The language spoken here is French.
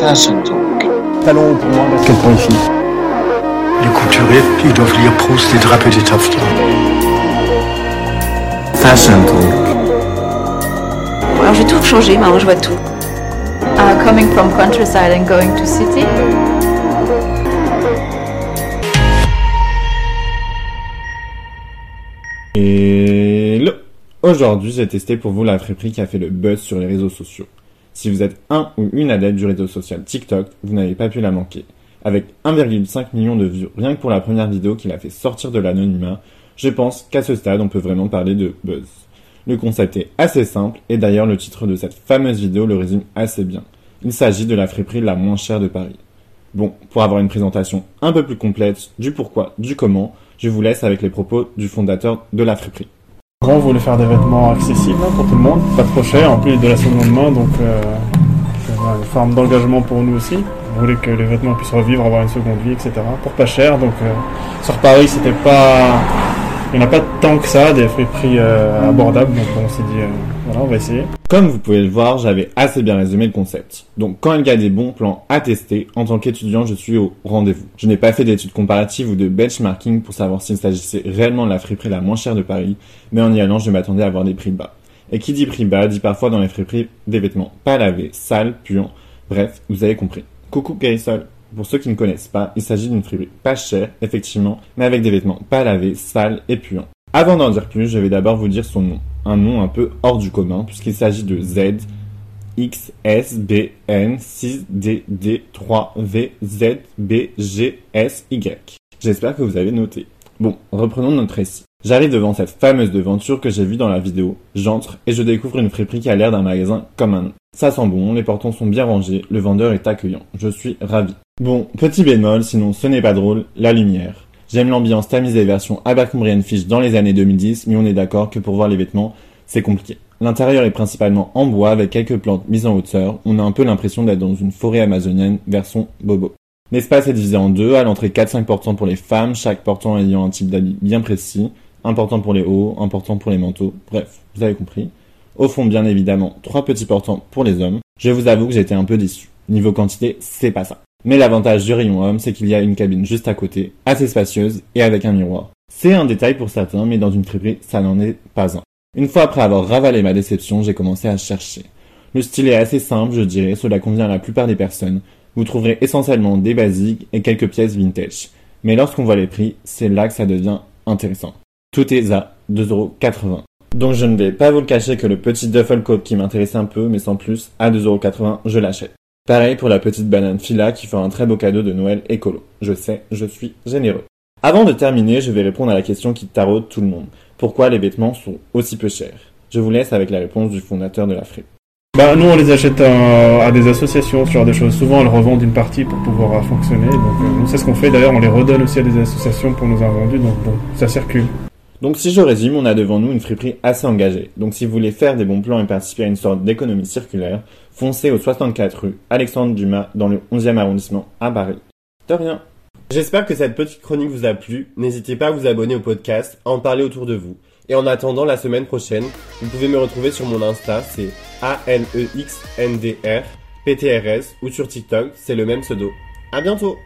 Fashion Talk. Talon pour moi, basket pour les filles. Les couturiers, ils doivent lire Proust et draper des taffetas. Fashion Talk. Alors j'ai tout changé, maintenant je vois tout. Uh, coming from countryside and going to city? Hello Aujourd'hui, j'ai testé pour vous la friperie qui a fait le buzz sur les réseaux sociaux. Si vous êtes un ou une adepte du réseau social TikTok, vous n'avez pas pu la manquer. Avec 1,5 million de vues rien que pour la première vidéo qui l'a fait sortir de l'anonymat, je pense qu'à ce stade, on peut vraiment parler de buzz. Le concept est assez simple et d'ailleurs le titre de cette fameuse vidéo le résume assez bien. Il s'agit de la friperie la moins chère de Paris. Bon, pour avoir une présentation un peu plus complète du pourquoi, du comment, je vous laisse avec les propos du fondateur de la friperie. On voulait faire des vêtements accessibles hein, pour tout le monde, pas trop cher, en plus de la seconde main, donc euh, une forme d'engagement pour nous aussi. On voulait que les vêtements puissent revivre, avoir une seconde vie, etc. Pour pas cher, donc euh, sur Paris c'était pas... Il n'y en a pas tant que ça, des friperies euh, abordables, donc on s'est dit, euh, voilà, on va essayer. Comme vous pouvez le voir, j'avais assez bien résumé le concept. Donc quand il y a des bons plans à tester, en tant qu'étudiant, je suis au rendez-vous. Je n'ai pas fait d'études comparatives ou de benchmarking pour savoir s'il s'agissait réellement de la friperie la moins chère de Paris, mais en y allant, je m'attendais à avoir des prix bas. Et qui dit prix bas dit parfois dans les friperies des vêtements pas lavés, sales, puants. Bref, vous avez compris. Coucou Garisol. Pour ceux qui ne connaissent pas, il s'agit d'une friperie pas chère, effectivement, mais avec des vêtements pas lavés, sales et puants. Avant d'en dire plus, je vais d'abord vous dire son nom. Un nom un peu hors du commun, puisqu'il s'agit de Z, X, S, B, N, 6, D, D, 3, V, Z, B, G, S, Y. J'espère que vous avez noté. Bon, reprenons notre récit. J'arrive devant cette fameuse devanture que j'ai vue dans la vidéo, j'entre et je découvre une friperie qui a l'air d'un magasin comme un. Ça sent bon, les portants sont bien rangés, le vendeur est accueillant. Je suis ravi. Bon, petit bémol, sinon ce n'est pas drôle, la lumière. J'aime l'ambiance tamisée version Abercrombie Fish dans les années 2010, mais on est d'accord que pour voir les vêtements, c'est compliqué. L'intérieur est principalement en bois avec quelques plantes mises en hauteur. On a un peu l'impression d'être dans une forêt amazonienne version bobo. L'espace est divisé en deux, à l'entrée 4-5 portants pour les femmes, chaque portant ayant un type d'habit bien précis, un portant pour les hauts, un portant pour les manteaux, bref, vous avez compris. Au fond, bien évidemment, trois petits portants pour les hommes. Je vous avoue que j'étais un peu déçu. Niveau quantité, c'est pas ça. Mais l'avantage du rayon homme, c'est qu'il y a une cabine juste à côté, assez spacieuse et avec un miroir. C'est un détail pour certains, mais dans une friperie, ça n'en est pas un. Une fois après avoir ravalé ma déception, j'ai commencé à chercher. Le style est assez simple, je dirais, cela convient à la plupart des personnes. Vous trouverez essentiellement des basiques et quelques pièces vintage. Mais lorsqu'on voit les prix, c'est là que ça devient intéressant. Tout est à 2,80€. Donc je ne vais pas vous le cacher que le petit duffel coat qui m'intéressait un peu, mais sans plus, à 2,80€, je l'achète. Pareil pour la petite banane fila qui fait un très beau cadeau de Noël écolo. Je sais, je suis généreux. Avant de terminer, je vais répondre à la question qui taraude tout le monde. Pourquoi les vêtements sont aussi peu chers? Je vous laisse avec la réponse du fondateur de la. Bah, nous, on les achète à, à des associations, ce genre de choses. Souvent, elles revendent une partie pour pouvoir euh, fonctionner. Donc, euh, c'est ce qu'on fait. D'ailleurs, on les redonne aussi à des associations pour nous avoir vendus. Donc, bon, ça circule. Donc si je résume, on a devant nous une friperie assez engagée. Donc si vous voulez faire des bons plans et participer à une sorte d'économie circulaire, foncez au 64 rue Alexandre Dumas dans le 11e arrondissement à Paris. De rien. J'espère que cette petite chronique vous a plu. N'hésitez pas à vous abonner au podcast, à en parler autour de vous. Et en attendant la semaine prochaine, vous pouvez me retrouver sur mon Insta, c'est A-N-E-X-N-D-R, PTRS, ou sur TikTok, c'est le même pseudo. À bientôt!